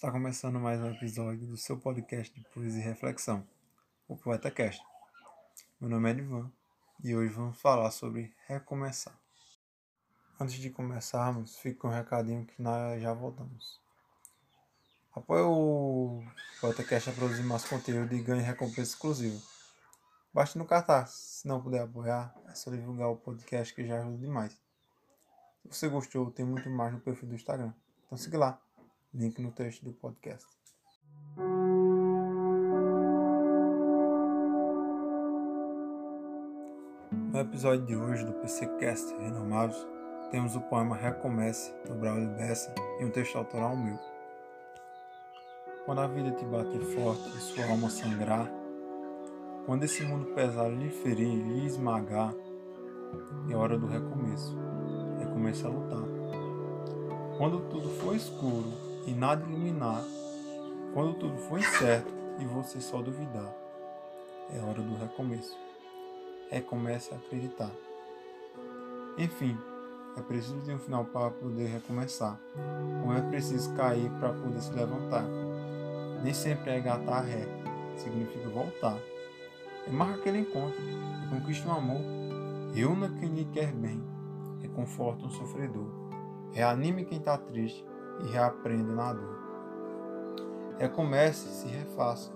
Está começando mais um episódio do seu podcast de poesia e reflexão, o PoetaCast. Meu nome é Edvan e hoje vamos falar sobre recomeçar. Antes de começarmos, fica um recadinho que nós já voltamos. Apoie o PoetaCast a produzir mais conteúdo e ganhe recompensa exclusiva. Basta no cartaz. Se não puder apoiar, é só divulgar o podcast que já ajuda demais. Se você gostou, tem muito mais no perfil do Instagram. Então siga lá link no texto do podcast. No episódio de hoje do PCcast Renomados, temos o poema Recomece, do Braulio Bessa, e um texto autoral meu. Quando a vida te bater forte e sua alma sangrar, quando esse mundo pesado lhe ferir e lhe esmagar, é hora do recomeço. Recomeça a lutar. Quando tudo for escuro e nada iluminar, quando tudo for incerto e você só duvidar, é hora do recomeço. Recomece a acreditar. Enfim, é preciso de um final para poder recomeçar. Não é preciso cair para poder se levantar. Nem sempre é gatar ré, significa voltar. É marca aquele encontro, conquista um amor. Reúna quem lhe quer bem, reconforta um sofredor. Reanime quem está triste, e reaprenda na dor. Recomece, se refaça.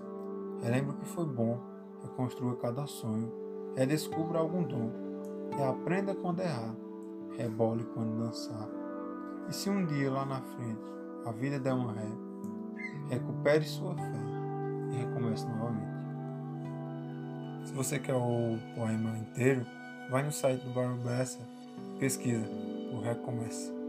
Relembre o que foi bom, reconstrua cada sonho, redescubra algum dom, reaprenda quando errar, rebole quando dançar. E se um dia lá na frente a vida der uma ré, recupere sua fé e recomece novamente. Se você quer o poema inteiro, vai no site do Barro Bessa, pesquisa o Recomece.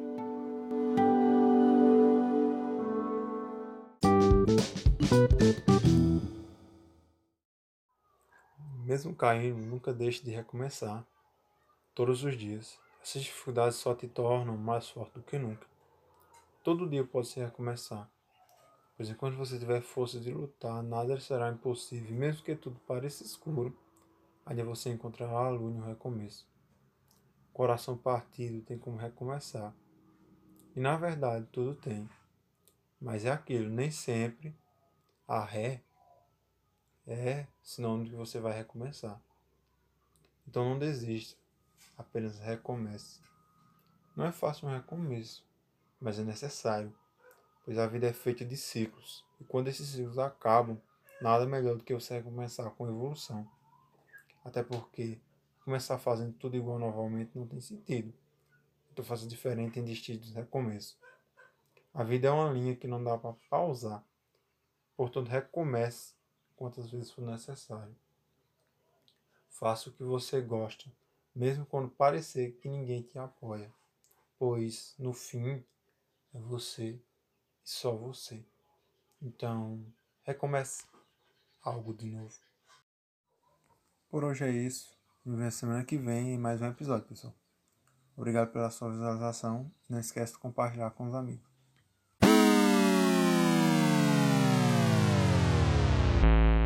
Mesmo caindo, nunca deixe de recomeçar. Todos os dias. Essas dificuldades só te tornam mais forte do que nunca. Todo dia pode se recomeçar. Pois enquanto você tiver força de lutar, nada será impossível. Mesmo que tudo pareça escuro, ainda você encontrará a luz no recomeço. Coração partido tem como recomeçar. E na verdade tudo tem. Mas é aquilo, nem sempre a ré é sinônimo que você vai recomeçar. Então não desista, apenas recomece. Não é fácil um recomeço, mas é necessário, pois a vida é feita de ciclos, e quando esses ciclos acabam, nada melhor do que você recomeçar com evolução. Até porque começar fazendo tudo igual novamente não tem sentido. Estou fazendo diferente em distintos recomeços. A vida é uma linha que não dá para pausar. Portanto, recomece quantas vezes for necessário. Faça o que você gosta, mesmo quando parecer que ninguém te apoia, pois no fim é você e só você. Então, recomece algo de novo. Por hoje é isso. Nos semana que vem em mais um episódio, pessoal. Obrigado pela sua visualização. Não esqueça de compartilhar com os amigos. Thank you.